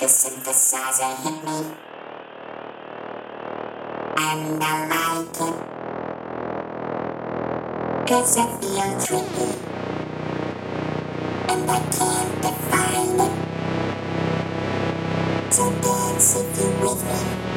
The synthesizer hit me, and I like it. Cause I feel trippy, and I can't define it. So dance if you with me.